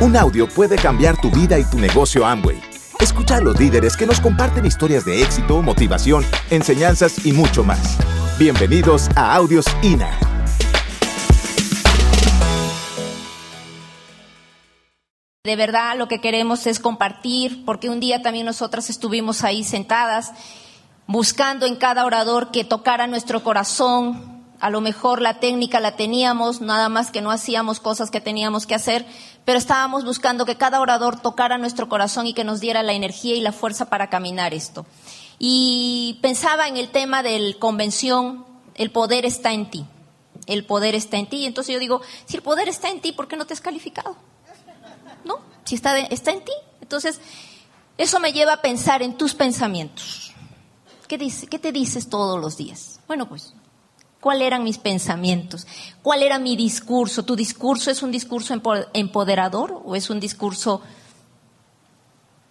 Un audio puede cambiar tu vida y tu negocio Amway. Escucha a los líderes que nos comparten historias de éxito, motivación, enseñanzas y mucho más. Bienvenidos a Audios INA. De verdad lo que queremos es compartir, porque un día también nosotras estuvimos ahí sentadas buscando en cada orador que tocara nuestro corazón, a lo mejor la técnica la teníamos, nada más que no hacíamos cosas que teníamos que hacer, pero estábamos buscando que cada orador tocara nuestro corazón y que nos diera la energía y la fuerza para caminar esto. Y pensaba en el tema del convención, el poder está en ti. El poder está en ti. Entonces yo digo, si el poder está en ti, ¿por qué no te has calificado? ¿No? Si está, está en ti. Entonces, eso me lleva a pensar en tus pensamientos. ¿Qué, ¿Qué te dices todos los días? Bueno, pues ¿Cuáles eran mis pensamientos? ¿Cuál era mi discurso? ¿Tu discurso es un discurso empoderador o es un discurso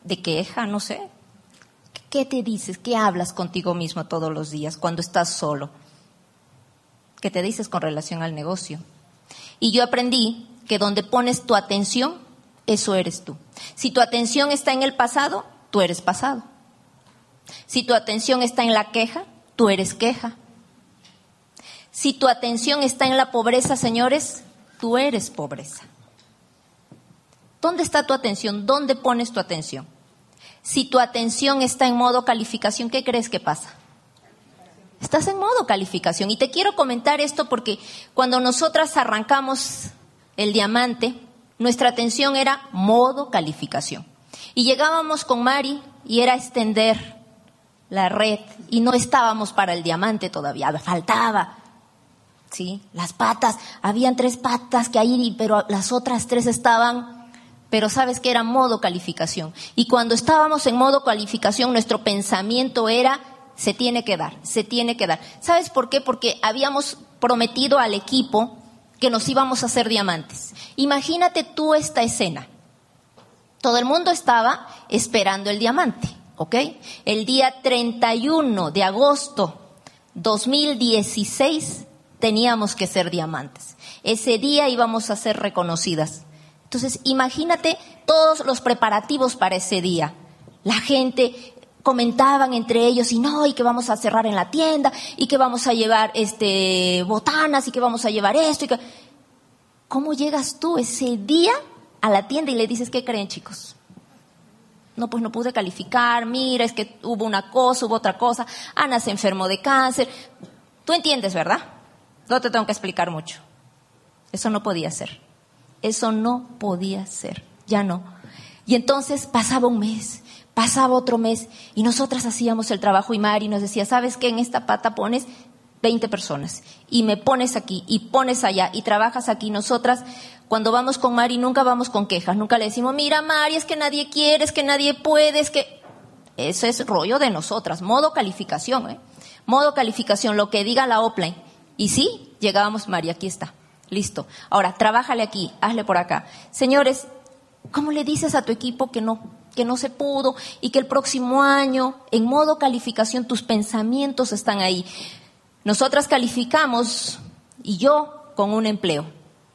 de queja? No sé. ¿Qué te dices? ¿Qué hablas contigo mismo todos los días cuando estás solo? ¿Qué te dices con relación al negocio? Y yo aprendí que donde pones tu atención, eso eres tú. Si tu atención está en el pasado, tú eres pasado. Si tu atención está en la queja, tú eres queja. Si tu atención está en la pobreza, señores, tú eres pobreza. ¿Dónde está tu atención? ¿Dónde pones tu atención? Si tu atención está en modo calificación, ¿qué crees que pasa? Estás en modo calificación. Y te quiero comentar esto porque cuando nosotras arrancamos el diamante, nuestra atención era modo calificación. Y llegábamos con Mari y era extender la red y no estábamos para el diamante todavía, faltaba. ¿Sí? Las patas, habían tres patas que ahí, pero las otras tres estaban, pero sabes que era modo calificación. Y cuando estábamos en modo calificación, nuestro pensamiento era, se tiene que dar, se tiene que dar. ¿Sabes por qué? Porque habíamos prometido al equipo que nos íbamos a hacer diamantes. Imagínate tú esta escena. Todo el mundo estaba esperando el diamante, ¿ok? El día 31 de agosto 2016 teníamos que ser diamantes. Ese día íbamos a ser reconocidas. Entonces, imagínate todos los preparativos para ese día. La gente comentaban entre ellos y no, y que vamos a cerrar en la tienda, y que vamos a llevar este botanas, y que vamos a llevar esto, y que... ¿Cómo llegas tú ese día a la tienda y le dices, ¿qué creen chicos? No, pues no pude calificar, mira, es que hubo una cosa, hubo otra cosa, Ana se enfermó de cáncer. Tú entiendes, ¿verdad? No te tengo que explicar mucho. Eso no podía ser. Eso no podía ser. Ya no. Y entonces pasaba un mes, pasaba otro mes, y nosotras hacíamos el trabajo y Mari nos decía, ¿sabes qué? En esta pata pones 20 personas y me pones aquí y pones allá y trabajas aquí. Nosotras, cuando vamos con Mari, nunca vamos con quejas, nunca le decimos, mira Mari, es que nadie quiere, es que nadie puede, es que... Eso es rollo de nosotras, modo calificación, ¿eh? Modo calificación, lo que diga la offline. Y sí, llegábamos, María, aquí está. Listo. Ahora, trabájale aquí, hazle por acá. Señores, ¿cómo le dices a tu equipo que no, que no se pudo y que el próximo año, en modo calificación, tus pensamientos están ahí? Nosotras calificamos y yo con un empleo.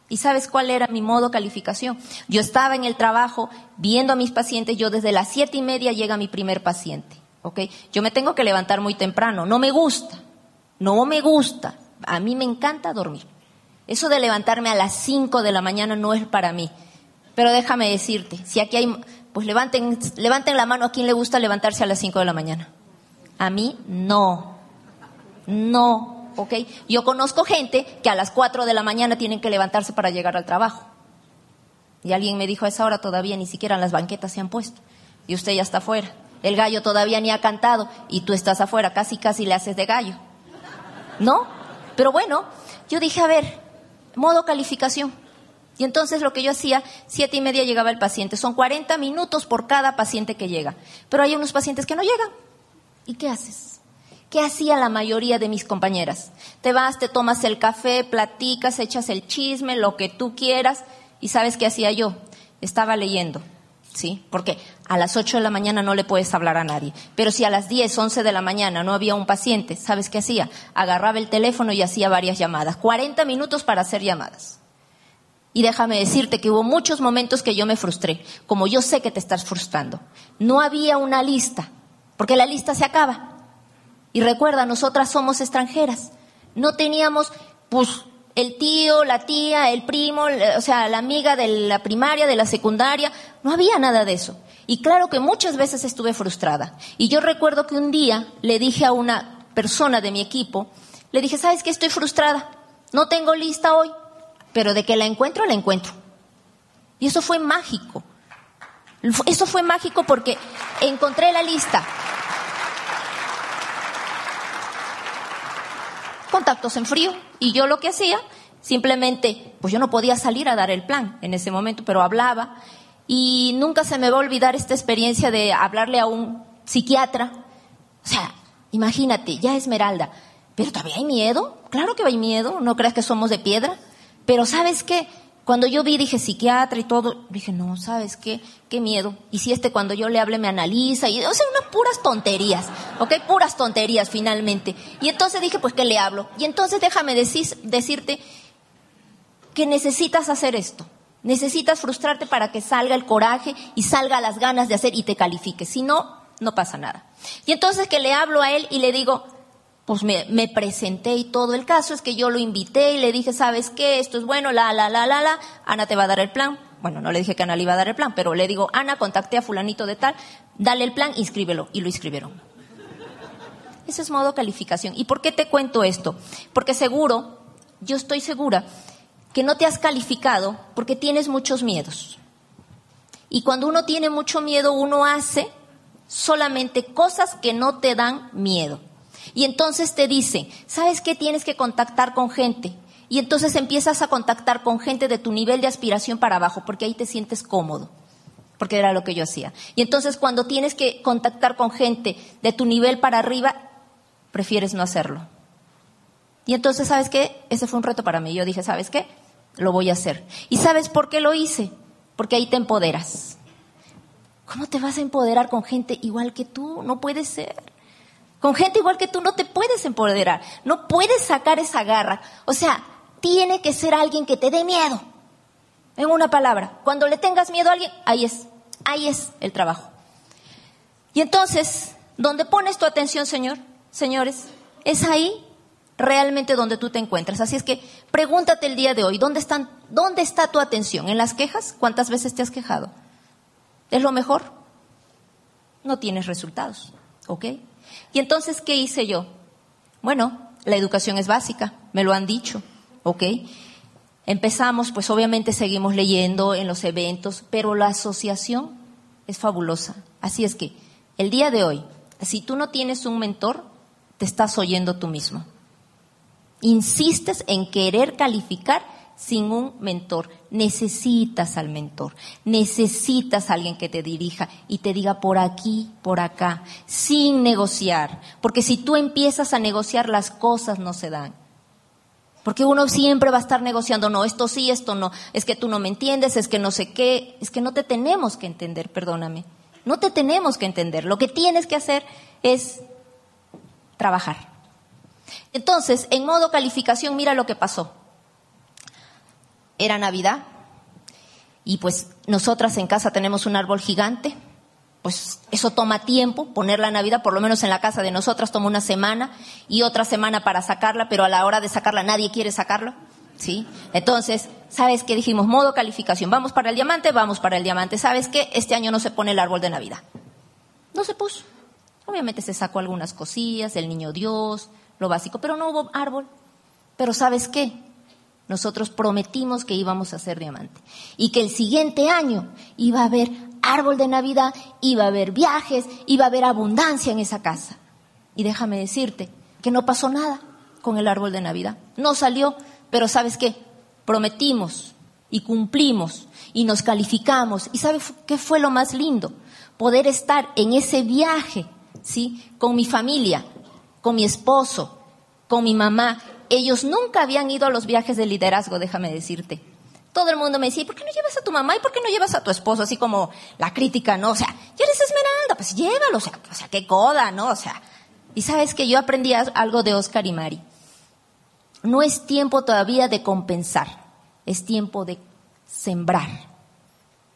¿Y sabes cuál era mi modo calificación? Yo estaba en el trabajo viendo a mis pacientes, yo desde las siete y media llega mi primer paciente. ¿ok? Yo me tengo que levantar muy temprano, no me gusta, no me gusta, a mí me encanta dormir. Eso de levantarme a las 5 de la mañana no es para mí. Pero déjame decirte, si aquí hay, pues levanten, levanten la mano a quien le gusta levantarse a las 5 de la mañana. A mí no. No, ¿ok? Yo conozco gente que a las 4 de la mañana tienen que levantarse para llegar al trabajo. Y alguien me dijo a esa hora todavía ni siquiera las banquetas se han puesto. Y usted ya está afuera. El gallo todavía ni ha cantado y tú estás afuera, casi casi le haces de gallo. ¿No? Pero bueno, yo dije, a ver, modo calificación. Y entonces lo que yo hacía, siete y media llegaba el paciente. Son 40 minutos por cada paciente que llega. Pero hay unos pacientes que no llegan. ¿Y qué haces? ¿Qué hacía la mayoría de mis compañeras? Te vas, te tomas el café, platicas, echas el chisme, lo que tú quieras. ¿Y sabes qué hacía yo? Estaba leyendo. ¿Sí? Porque a las 8 de la mañana no le puedes hablar a nadie. Pero si a las 10, 11 de la mañana no había un paciente, ¿sabes qué hacía? Agarraba el teléfono y hacía varias llamadas. 40 minutos para hacer llamadas. Y déjame decirte que hubo muchos momentos que yo me frustré, como yo sé que te estás frustrando. No había una lista, porque la lista se acaba. Y recuerda, nosotras somos extranjeras. No teníamos, pues, el tío, la tía, el primo, o sea, la amiga de la primaria, de la secundaria. No había nada de eso. Y claro que muchas veces estuve frustrada. Y yo recuerdo que un día le dije a una persona de mi equipo, le dije, ¿sabes qué? Estoy frustrada. No tengo lista hoy, pero de que la encuentro, la encuentro. Y eso fue mágico. Eso fue mágico porque encontré la lista. Contactos en frío. Y yo lo que hacía, simplemente, pues yo no podía salir a dar el plan en ese momento, pero hablaba. Y nunca se me va a olvidar esta experiencia de hablarle a un psiquiatra. O sea, imagínate, ya Esmeralda, pero todavía hay miedo. Claro que hay miedo, no creas que somos de piedra. Pero ¿sabes qué? Cuando yo vi, dije psiquiatra y todo, dije, no, ¿sabes qué? Qué miedo. Y si este cuando yo le hable me analiza, y, o sea, unas puras tonterías, ¿ok? Puras tonterías finalmente. Y entonces dije, pues, ¿qué le hablo? Y entonces déjame decir, decirte que necesitas hacer esto. Necesitas frustrarte para que salga el coraje y salga las ganas de hacer y te califique. Si no, no pasa nada. Y entonces que le hablo a él y le digo, pues me, presenté y todo. El caso es que yo lo invité y le dije, ¿sabes qué? Esto es bueno, la, la, la, la, la. Ana te va a dar el plan. Bueno, no le dije que Ana le iba a dar el plan, pero le digo, Ana, contacté a fulanito de tal, dale el plan, inscríbelo. Y lo inscribieron. Ese es modo calificación. ¿Y por qué te cuento esto? Porque seguro, yo estoy segura, que no te has calificado porque tienes muchos miedos. Y cuando uno tiene mucho miedo, uno hace solamente cosas que no te dan miedo. Y entonces te dice, ¿sabes qué? Tienes que contactar con gente. Y entonces empiezas a contactar con gente de tu nivel de aspiración para abajo, porque ahí te sientes cómodo, porque era lo que yo hacía. Y entonces cuando tienes que contactar con gente de tu nivel para arriba, prefieres no hacerlo. Y entonces, ¿sabes qué? Ese fue un reto para mí. Yo dije, ¿sabes qué? Lo voy a hacer. ¿Y sabes por qué lo hice? Porque ahí te empoderas. ¿Cómo te vas a empoderar con gente igual que tú? No puede ser. Con gente igual que tú no te puedes empoderar, no puedes sacar esa garra. O sea, tiene que ser alguien que te dé miedo. En una palabra, cuando le tengas miedo a alguien, ahí es, ahí es el trabajo. Y entonces, ¿dónde pones tu atención, Señor? Señores, es ahí realmente donde tú te encuentras. Así es que pregúntate el día de hoy, ¿dónde, están, ¿dónde está tu atención? ¿En las quejas? ¿Cuántas veces te has quejado? ¿Es lo mejor? No tienes resultados, ¿ok? Y entonces, ¿qué hice yo? Bueno, la educación es básica, me lo han dicho, ¿ok? Empezamos, pues obviamente seguimos leyendo en los eventos, pero la asociación es fabulosa. Así es que, el día de hoy, si tú no tienes un mentor, te estás oyendo tú mismo. Insistes en querer calificar sin un mentor. Necesitas al mentor, necesitas a alguien que te dirija y te diga por aquí, por acá, sin negociar. Porque si tú empiezas a negociar, las cosas no se dan. Porque uno siempre va a estar negociando, no, esto sí, esto no, es que tú no me entiendes, es que no sé qué, es que no te tenemos que entender, perdóname. No te tenemos que entender. Lo que tienes que hacer es trabajar. Entonces, en modo calificación, mira lo que pasó era Navidad y pues nosotras en casa tenemos un árbol gigante, pues eso toma tiempo, poner la Navidad, por lo menos en la casa de nosotras toma una semana y otra semana para sacarla, pero a la hora de sacarla nadie quiere sacarlo, ¿sí? Entonces, ¿sabes qué dijimos? Modo calificación, vamos para el diamante, vamos para el diamante. ¿Sabes qué? Este año no se pone el árbol de Navidad. No se puso. Obviamente se sacó algunas cosillas, el niño Dios, lo básico, pero no hubo árbol. Pero ¿sabes qué? Nosotros prometimos que íbamos a ser diamante y que el siguiente año iba a haber árbol de Navidad, iba a haber viajes, iba a haber abundancia en esa casa. Y déjame decirte que no pasó nada con el árbol de Navidad. No salió, pero ¿sabes qué? Prometimos y cumplimos y nos calificamos. ¿Y sabes qué fue lo más lindo? Poder estar en ese viaje, ¿sí? Con mi familia, con mi esposo, con mi mamá ellos nunca habían ido a los viajes de liderazgo, déjame decirte. Todo el mundo me decía, ¿por qué no llevas a tu mamá y por qué no llevas a tu esposo? Así como la crítica, ¿no? O sea, ya eres Esmeralda, pues llévalo, o sea, o sea, qué coda, ¿no? O sea, y sabes que yo aprendí algo de Oscar y Mari. No es tiempo todavía de compensar, es tiempo de sembrar,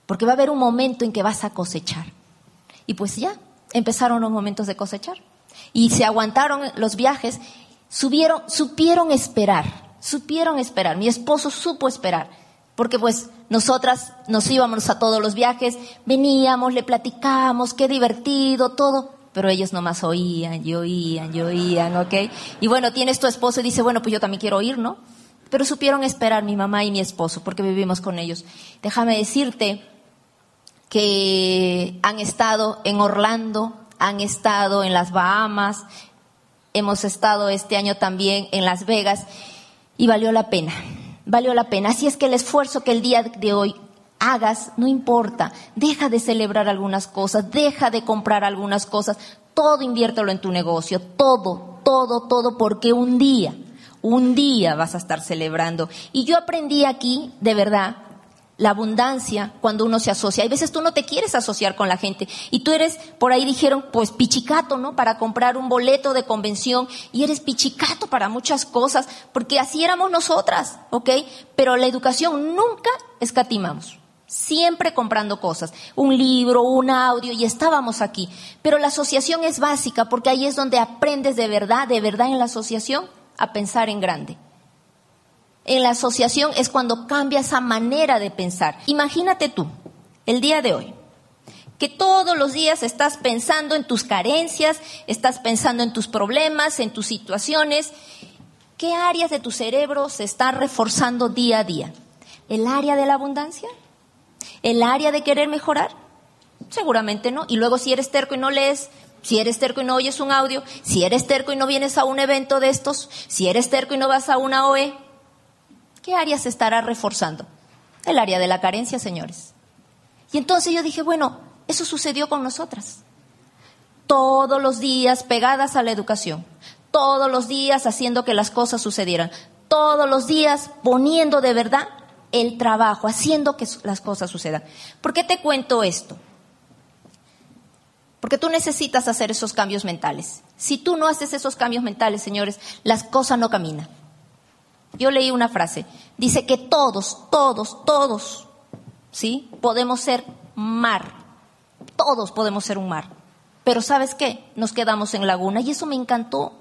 porque va a haber un momento en que vas a cosechar. Y pues ya, empezaron los momentos de cosechar. Y se aguantaron los viajes, subieron, supieron esperar, supieron esperar. Mi esposo supo esperar, porque pues nosotras nos íbamos a todos los viajes, veníamos, le platicábamos, qué divertido, todo, pero ellos nomás oían y oían y oían, ¿ok? Y bueno, tienes tu esposo y dice, bueno, pues yo también quiero oír, ¿no? Pero supieron esperar mi mamá y mi esposo, porque vivimos con ellos. Déjame decirte que han estado en Orlando, han estado en las Bahamas, hemos estado este año también en Las Vegas y valió la pena, valió la pena. Así es que el esfuerzo que el día de hoy hagas, no importa, deja de celebrar algunas cosas, deja de comprar algunas cosas, todo inviértelo en tu negocio, todo, todo, todo, porque un día, un día vas a estar celebrando. Y yo aprendí aquí, de verdad, la abundancia cuando uno se asocia. Hay veces tú no te quieres asociar con la gente y tú eres, por ahí dijeron, pues pichicato, ¿no? Para comprar un boleto de convención y eres pichicato para muchas cosas, porque así éramos nosotras, ¿ok? Pero la educación nunca escatimamos. Siempre comprando cosas, un libro, un audio, y estábamos aquí. Pero la asociación es básica porque ahí es donde aprendes de verdad, de verdad en la asociación, a pensar en grande en la asociación es cuando cambia esa manera de pensar. Imagínate tú, el día de hoy, que todos los días estás pensando en tus carencias, estás pensando en tus problemas, en tus situaciones. ¿Qué áreas de tu cerebro se están reforzando día a día? ¿El área de la abundancia? ¿El área de querer mejorar? Seguramente no. Y luego si eres terco y no lees, si eres terco y no oyes un audio, si eres terco y no vienes a un evento de estos, si eres terco y no vas a una OE, ¿Qué área se estará reforzando? El área de la carencia, señores. Y entonces yo dije, bueno, eso sucedió con nosotras. Todos los días pegadas a la educación, todos los días haciendo que las cosas sucedieran, todos los días poniendo de verdad el trabajo, haciendo que las cosas sucedan. ¿Por qué te cuento esto? Porque tú necesitas hacer esos cambios mentales. Si tú no haces esos cambios mentales, señores, las cosas no caminan. Yo leí una frase, dice que todos, todos, todos, ¿sí? Podemos ser mar, todos podemos ser un mar. Pero ¿sabes qué? Nos quedamos en laguna y eso me encantó.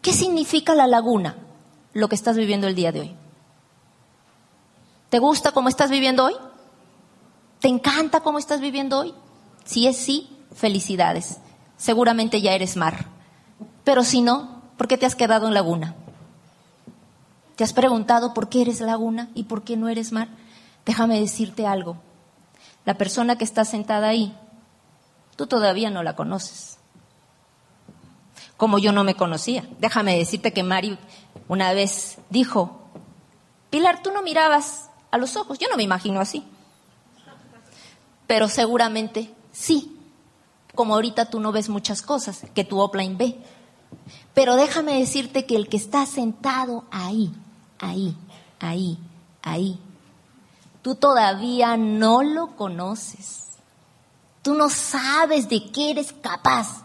¿Qué significa la laguna? Lo que estás viviendo el día de hoy. ¿Te gusta cómo estás viviendo hoy? ¿Te encanta cómo estás viviendo hoy? Si es sí, felicidades. Seguramente ya eres mar. Pero si no, ¿por qué te has quedado en laguna? ¿Te has preguntado por qué eres laguna y por qué no eres mar? Déjame decirte algo. La persona que está sentada ahí, tú todavía no la conoces. Como yo no me conocía. Déjame decirte que Mari una vez dijo, Pilar, tú no mirabas a los ojos. Yo no me imagino así. Pero seguramente sí. Como ahorita tú no ves muchas cosas que tu offline ve. Pero déjame decirte que el que está sentado ahí, ahí, ahí, ahí. Tú todavía no lo conoces. Tú no sabes de qué eres capaz.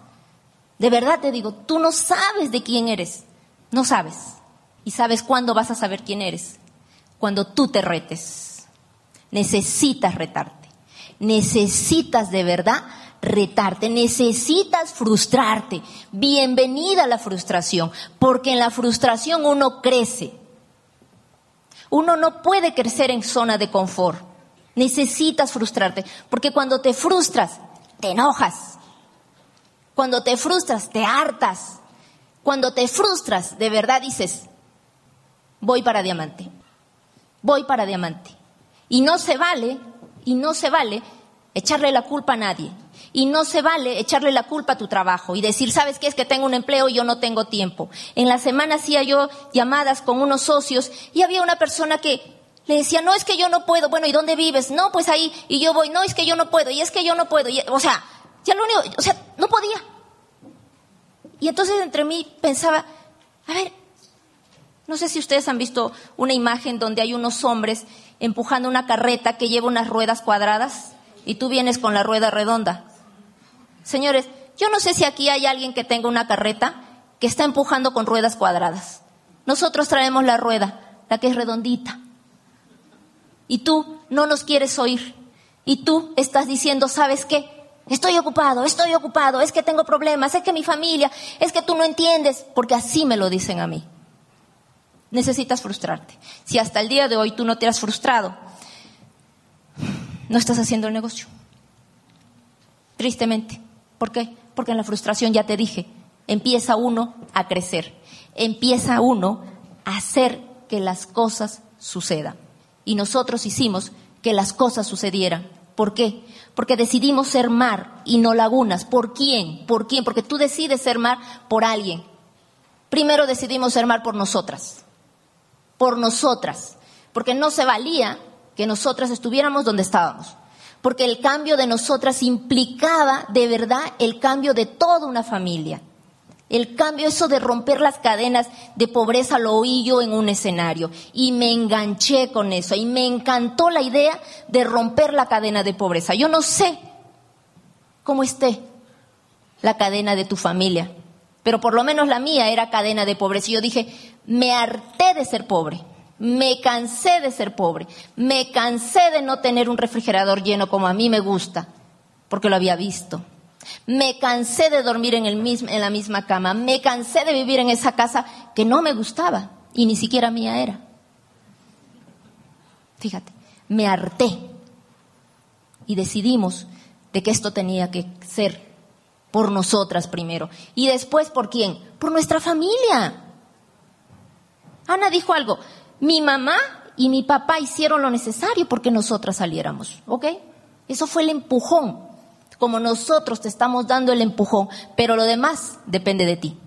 De verdad te digo, tú no sabes de quién eres. No sabes. ¿Y sabes cuándo vas a saber quién eres? Cuando tú te retes. Necesitas retarte. Necesitas de verdad retarte, necesitas frustrarte. Bienvenida a la frustración, porque en la frustración uno crece. Uno no puede crecer en zona de confort. Necesitas frustrarte, porque cuando te frustras, te enojas. Cuando te frustras, te hartas. Cuando te frustras, de verdad dices, voy para diamante. Voy para diamante. Y no se vale, y no se vale echarle la culpa a nadie. Y no se vale echarle la culpa a tu trabajo y decir, ¿sabes qué? Es que tengo un empleo y yo no tengo tiempo. En la semana hacía yo llamadas con unos socios y había una persona que le decía, no, es que yo no puedo. Bueno, ¿y dónde vives? No, pues ahí. Y yo voy, no, es que yo no puedo. Y es que yo no puedo. o sea, ya lo único, o sea, no podía. Y entonces entre mí pensaba, a ver, no sé si ustedes han visto una imagen donde hay unos hombres empujando una carreta que lleva unas ruedas cuadradas y tú vienes con la rueda redonda. Señores, yo no sé si aquí hay alguien que tenga una carreta que está empujando con ruedas cuadradas. Nosotros traemos la rueda, la que es redondita. Y tú no nos quieres oír. Y tú estás diciendo, ¿sabes qué? Estoy ocupado, estoy ocupado, es que tengo problemas, es que mi familia, es que tú no entiendes, porque así me lo dicen a mí. Necesitas frustrarte. Si hasta el día de hoy tú no te has frustrado, no estás haciendo el negocio. Tristemente. ¿Por qué? Porque en la frustración ya te dije, empieza uno a crecer, empieza uno a hacer que las cosas sucedan. Y nosotros hicimos que las cosas sucedieran. ¿Por qué? Porque decidimos ser mar y no lagunas. ¿Por quién? ¿Por quién? Porque tú decides ser mar por alguien. Primero decidimos ser mar por nosotras. Por nosotras. Porque no se valía que nosotras estuviéramos donde estábamos. Porque el cambio de nosotras implicaba de verdad el cambio de toda una familia. El cambio, eso de romper las cadenas de pobreza, lo oí yo en un escenario y me enganché con eso y me encantó la idea de romper la cadena de pobreza. Yo no sé cómo esté la cadena de tu familia, pero por lo menos la mía era cadena de pobreza. Y yo dije, me harté de ser pobre, me cansé de ser pobre, me cansé de no tener un refrigerador lleno como a mí me gusta, porque lo había visto me cansé de dormir en, en la misma cama. Me cansé de vivir en esa casa que no me gustaba y ni siquiera mía era. Fíjate, me harté y decidimos de que esto tenía que ser por nosotras primero. Y después, ¿por quién? Por nuestra familia. Ana dijo algo, mi mamá y mi papá hicieron lo necesario porque nosotras saliéramos, ¿ok? Eso fue el empujón como nosotros te estamos dando el empujón, pero lo demás depende de ti.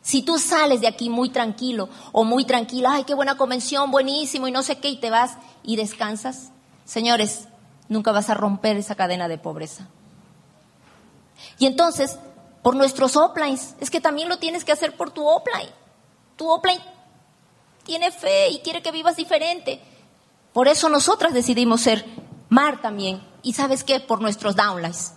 Si tú sales de aquí muy tranquilo o muy tranquila, ay, qué buena convención, buenísimo y no sé qué, y te vas y descansas, señores, nunca vas a romper esa cadena de pobreza. Y entonces, por nuestros uplines, es que también lo tienes que hacer por tu upline. Tu upline tiene fe y quiere que vivas diferente. Por eso nosotras decidimos ser mar también. Y sabes qué? Por nuestros downlines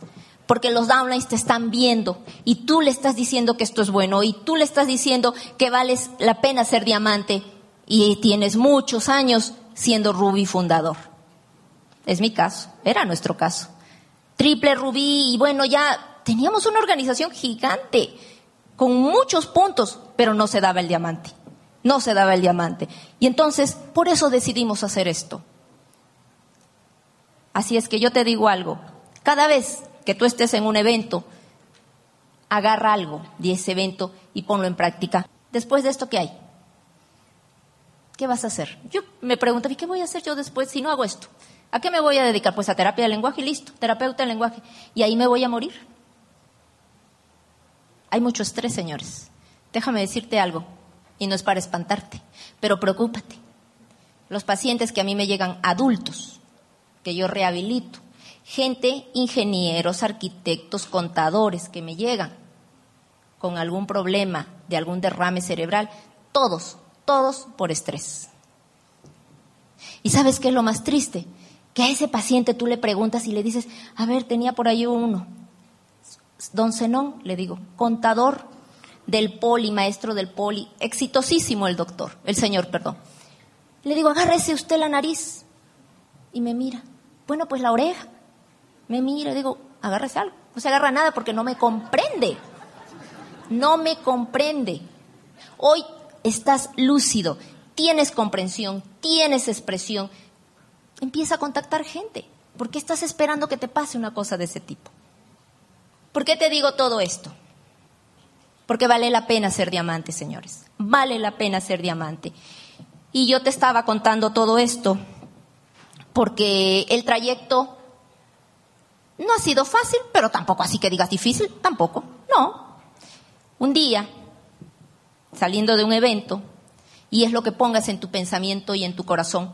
porque los downlines te están viendo y tú le estás diciendo que esto es bueno y tú le estás diciendo que vales la pena ser diamante y tienes muchos años siendo Rubí fundador. Es mi caso, era nuestro caso. Triple Rubí y bueno, ya teníamos una organización gigante con muchos puntos, pero no se daba el diamante. No se daba el diamante. Y entonces, por eso decidimos hacer esto. Así es que yo te digo algo, cada vez que tú estés en un evento, agarra algo de ese evento y ponlo en práctica. Después de esto, ¿qué hay? ¿Qué vas a hacer? Yo me pregunto, ¿y qué voy a hacer yo después si no hago esto? ¿A qué me voy a dedicar? Pues a terapia de lenguaje y listo, terapeuta de lenguaje. Y ahí me voy a morir. Hay mucho estrés, señores. Déjame decirte algo, y no es para espantarte, pero preocúpate. Los pacientes que a mí me llegan adultos, que yo rehabilito, gente, ingenieros, arquitectos, contadores que me llegan con algún problema de algún derrame cerebral, todos, todos por estrés. ¿Y sabes qué es lo más triste? Que a ese paciente tú le preguntas y le dices, a ver, tenía por ahí uno, don Zenón, le digo, contador del poli, maestro del poli, exitosísimo el doctor, el señor, perdón. Le digo, agárrese usted la nariz. Y me mira, bueno, pues la oreja me mira digo, agárrese algo. No se agarra nada porque no me comprende. No me comprende. Hoy estás lúcido, tienes comprensión, tienes expresión. Empieza a contactar gente. ¿Por qué estás esperando que te pase una cosa de ese tipo? ¿Por qué te digo todo esto? Porque vale la pena ser diamante, señores. Vale la pena ser diamante. Y yo te estaba contando todo esto porque el trayecto no ha sido fácil, pero tampoco así que digas difícil, tampoco. No. Un día, saliendo de un evento, y es lo que pongas en tu pensamiento y en tu corazón,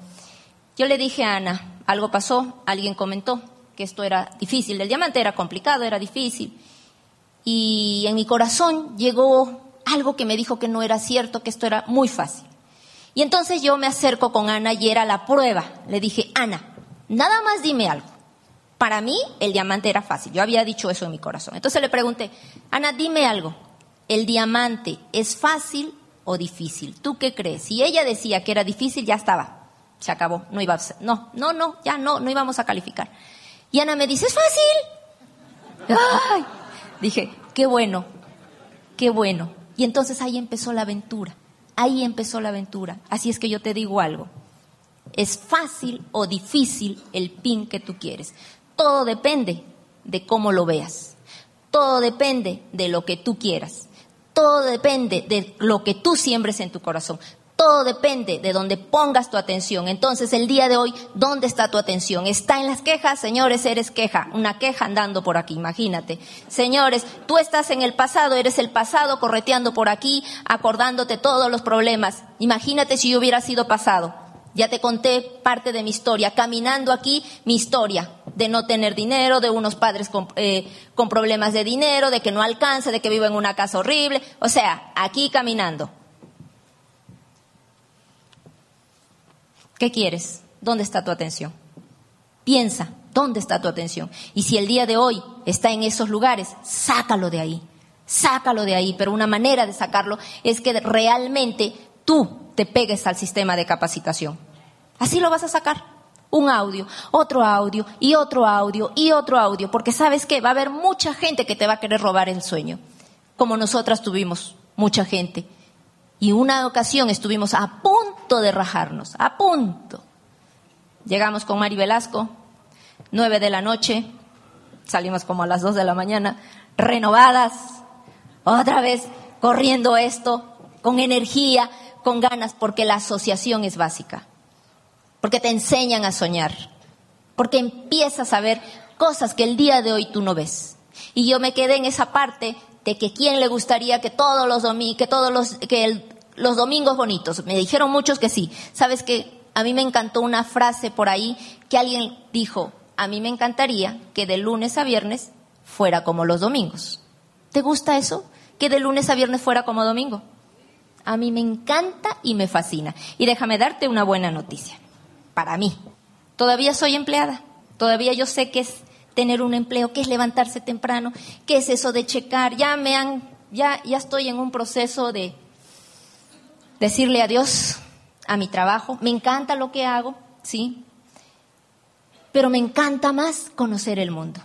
yo le dije a Ana, algo pasó, alguien comentó que esto era difícil, el diamante era complicado, era difícil, y en mi corazón llegó algo que me dijo que no era cierto, que esto era muy fácil. Y entonces yo me acerco con Ana y era la prueba. Le dije, Ana, nada más dime algo. Para mí el diamante era fácil, yo había dicho eso en mi corazón. Entonces le pregunté, Ana, dime algo, ¿el diamante es fácil o difícil? ¿Tú qué crees? Si ella decía que era difícil, ya estaba. se acabó, no iba a ser, no, no, no, ya no, no íbamos a calificar. Y Ana me dice, es fácil. Ay, dije, qué bueno, qué bueno. Y entonces ahí empezó la aventura, ahí empezó la aventura. Así es que yo te digo algo, es fácil o difícil el pin que tú quieres. Todo depende de cómo lo veas. Todo depende de lo que tú quieras. Todo depende de lo que tú siembres en tu corazón. Todo depende de donde pongas tu atención. Entonces, el día de hoy, ¿dónde está tu atención? ¿Está en las quejas? Señores, eres queja. Una queja andando por aquí, imagínate. Señores, tú estás en el pasado, eres el pasado correteando por aquí, acordándote todos los problemas. Imagínate si yo hubiera sido pasado. Ya te conté parte de mi historia, caminando aquí mi historia, de no tener dinero, de unos padres con, eh, con, problemas de dinero, de que no alcanza, de que vivo en una casa horrible, o sea, aquí caminando. ¿Qué quieres? ¿Dónde está tu atención? Piensa, ¿dónde está tu atención? Y si el día de hoy está en esos lugares, sácalo de ahí, sácalo de ahí, pero una manera de sacarlo es que realmente tú te pegues al sistema de capacitación. Así lo vas a sacar. Un audio, otro audio y otro audio y otro audio, porque sabes que va a haber mucha gente que te va a querer robar el sueño, como nosotras tuvimos mucha gente. Y una ocasión estuvimos a punto de rajarnos, a punto. Llegamos con Mari Velasco, nueve de la noche, salimos como a las dos de la mañana, renovadas, otra vez corriendo esto, con energía, con ganas porque la asociación es básica, porque te enseñan a soñar, porque empiezas a ver cosas que el día de hoy tú no ves. Y yo me quedé en esa parte que quién le gustaría que todos los domingos, que todos los, que los domingos bonitos. Me dijeron muchos que sí. Sabes que a mí me encantó una frase por ahí que alguien dijo, a mí me encantaría que de lunes a viernes fuera como los domingos. ¿Te gusta eso? Que de lunes a viernes fuera como domingo. A mí me encanta y me fascina. Y déjame darte una buena noticia. Para mí. Todavía soy empleada. Todavía yo sé qué es tener un empleo, qué es levantarse temprano, qué es eso de checar. Ya me han, ya, ya estoy en un proceso de decirle adiós a mi trabajo. Me encanta lo que hago, sí. Pero me encanta más conocer el mundo.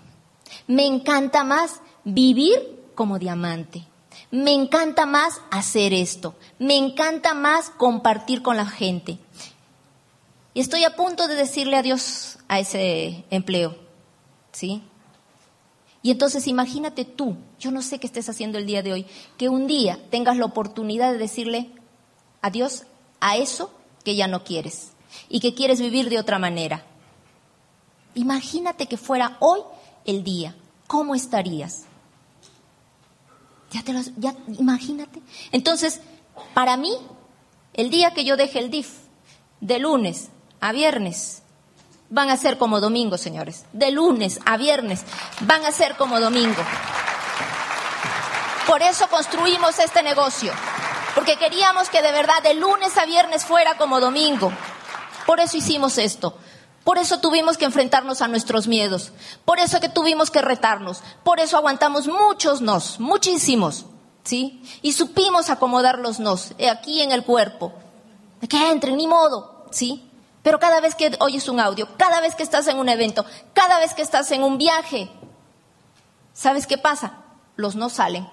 Me encanta más vivir como diamante. Me encanta más hacer esto. Me encanta más compartir con la gente. Y estoy a punto de decirle adiós a ese empleo. ¿Sí? Y entonces imagínate tú, yo no sé qué estés haciendo el día de hoy, que un día tengas la oportunidad de decirle adiós a eso que ya no quieres y que quieres vivir de otra manera. Imagínate que fuera hoy el día. ¿Cómo estarías? Ya te los, ya, imagínate. Entonces, para mí, el día que yo deje el DIF, de lunes a viernes, van a ser como domingo, señores. De lunes a viernes, van a ser como domingo. Por eso construimos este negocio, porque queríamos que de verdad de lunes a viernes fuera como domingo. Por eso hicimos esto. Por eso tuvimos que enfrentarnos a nuestros miedos. Por eso que tuvimos que retarnos. Por eso aguantamos muchos nos, muchísimos. ¿Sí? Y supimos acomodar los nos eh, aquí en el cuerpo. Que entren, ni modo. ¿Sí? Pero cada vez que oyes un audio, cada vez que estás en un evento, cada vez que estás en un viaje, ¿sabes qué pasa? Los nos salen.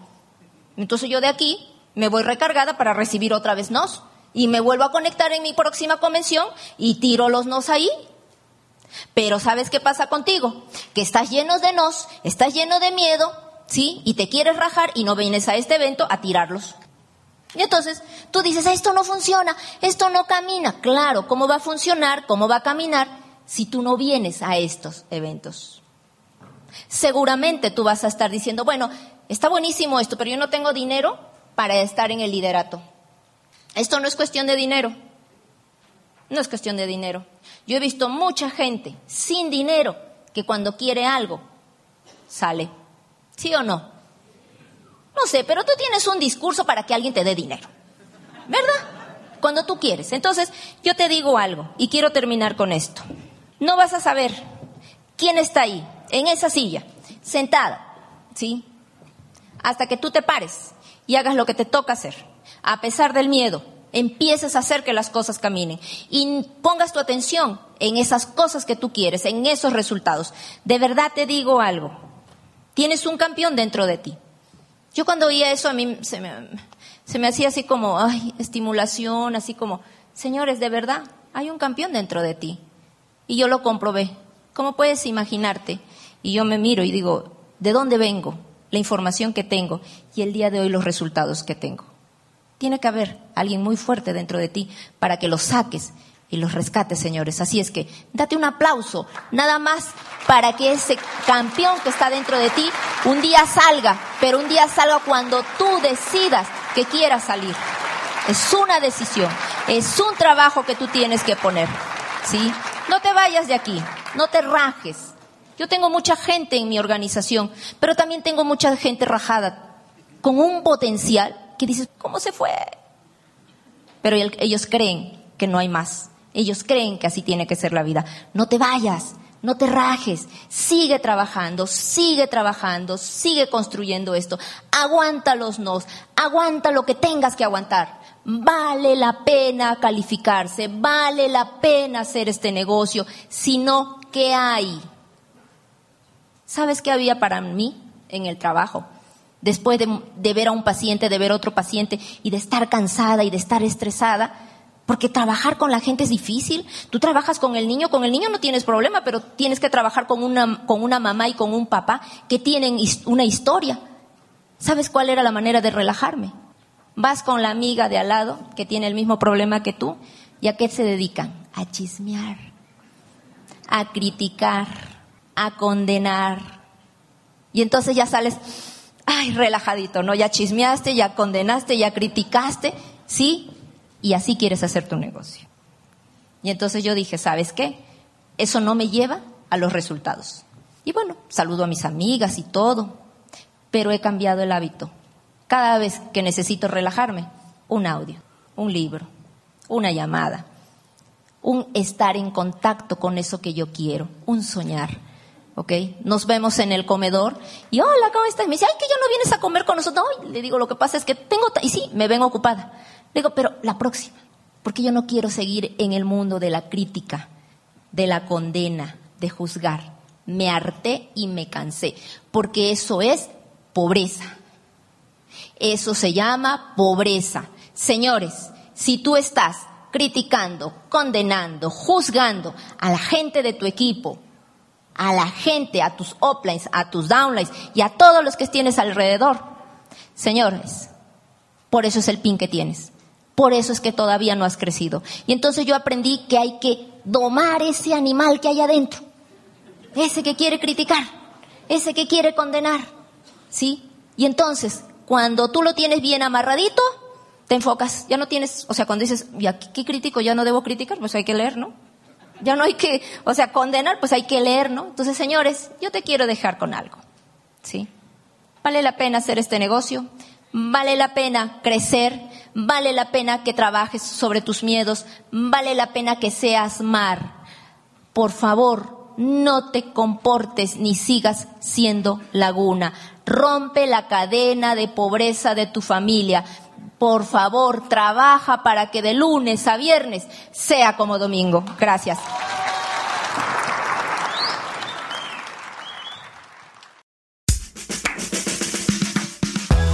Entonces yo de aquí me voy recargada para recibir otra vez nos. Y me vuelvo a conectar en mi próxima convención y tiro los nos ahí pero ¿sabes qué pasa contigo? Que estás lleno de nos, estás lleno de miedo, ¿sí? Y te quieres rajar y no vienes a este evento a tirarlos. Y entonces tú dices, esto no funciona, esto no camina. Claro, ¿cómo va a funcionar? ¿Cómo va a caminar si tú no vienes a estos eventos? Seguramente tú vas a estar diciendo, bueno, está buenísimo esto, pero yo no tengo dinero para estar en el liderato. Esto no es cuestión de dinero. No es cuestión de dinero. Yo he visto mucha gente sin dinero que cuando quiere algo sale. ¿Sí o no? No sé, pero tú tienes un discurso para que alguien te dé dinero. ¿Verdad? Cuando tú quieres. Entonces, yo te digo algo y quiero terminar con esto. No vas a saber quién está ahí, en esa silla, sentada, ¿sí? Hasta que tú te pares y hagas lo que te toca hacer, a pesar del miedo, empieces a hacer que las cosas caminen y pongas tu atención en esas cosas que tú quieres, en esos resultados. De verdad te digo algo, tienes un campeón dentro de ti. Yo cuando oía eso a mí se me, se me hacía así como, ay, estimulación, así como, señores, de verdad, hay un campeón dentro de ti. Y yo lo comprobé. ¿Cómo puedes imaginarte? Y yo me miro y digo, ¿de dónde vengo? La información que tengo y el día de hoy los resultados que tengo. Tiene que haber alguien muy fuerte dentro de ti para que los saques y los rescates, señores. Así es que date un aplauso, nada más para que ese campeón que está dentro de ti un día salga, pero un día salga cuando tú decidas que quieras salir. Es una decisión, es un trabajo que tú tienes que poner. ¿Sí? No te vayas de aquí, no te rajes. Yo tengo mucha gente en mi organización, pero también tengo mucha gente rajada, con un potencial que dices, ¿cómo se fue? Pero ellos creen que no hay más. Ellos creen que así tiene que ser la vida. No te vayas, no te rajes, sigue trabajando, sigue trabajando, sigue construyendo esto. Aguanta los nos, aguanta lo que tengas que aguantar. Vale la pena calificarse, vale la pena hacer este negocio, sino ¿qué hay? ¿Sabes qué había para mí en el trabajo? después de, ver a un paciente, de ver a otro paciente y de estar cansada y de estar estresada, porque trabajar con la gente es difícil. Tú trabajas con el niño, con el niño no tienes problema, pero tienes que trabajar con una, con una mamá y con un papá que tienen una historia. ¿Sabes cuál era la manera de relajarme? Vas con la amiga de al lado que tiene el mismo problema que tú y a qué se dedican? A chismear, a criticar, a condenar. Y entonces ya sales, ay, relajadito, ¿no? Ya chismeaste, ya condenaste, ya criticaste, ¿sí? Y así quieres hacer tu negocio. Y entonces yo dije, ¿sabes qué? Eso no me lleva a los resultados. Y bueno, saludo a mis amigas y todo, pero he cambiado el hábito. Cada vez que necesito relajarme, un audio, un libro, una llamada, un estar en contacto con eso que yo quiero, un soñar ¿ok? Nos vemos en el comedor y hola, ¿cómo estás? Me dice, ay, que ya no vienes a comer con nosotros. No, le digo, lo que pasa es que tengo, y sí, me ven ocupada. Le digo, pero la próxima, porque yo no quiero seguir en el mundo de la crítica, de la condena, de juzgar. Me harté y me cansé, porque eso es pobreza. Eso se llama pobreza. Señores, si tú estás criticando, condenando, juzgando a la gente de tu equipo, a la gente, a tus uplines, a tus downlines y a todos los que tienes alrededor. Señores, por eso es el pin que tienes. Por eso es que todavía no has crecido. Y entonces yo aprendí que hay que domar ese animal que hay adentro. Ese que quiere criticar, ese que quiere condenar. ¿Sí? Y entonces, cuando tú lo tienes bien amarradito, te enfocas. Ya no tienes, o sea, cuando dices, ya, ¿qué critico? Ya no debo criticar, pues hay que leer, ¿no? Ya no hay que, o sea, condenar, pues hay que leer, ¿no? Entonces, señores, yo te quiero dejar con algo, ¿sí? Vale la pena hacer este negocio, vale la pena crecer, vale la pena que trabajes sobre tus miedos, vale la pena que seas mar. Por favor, no te comportes ni sigas siendo laguna. Rompe la cadena de pobreza de tu familia por favor, trabaja para que de lunes a viernes sea como domingo. Gracias.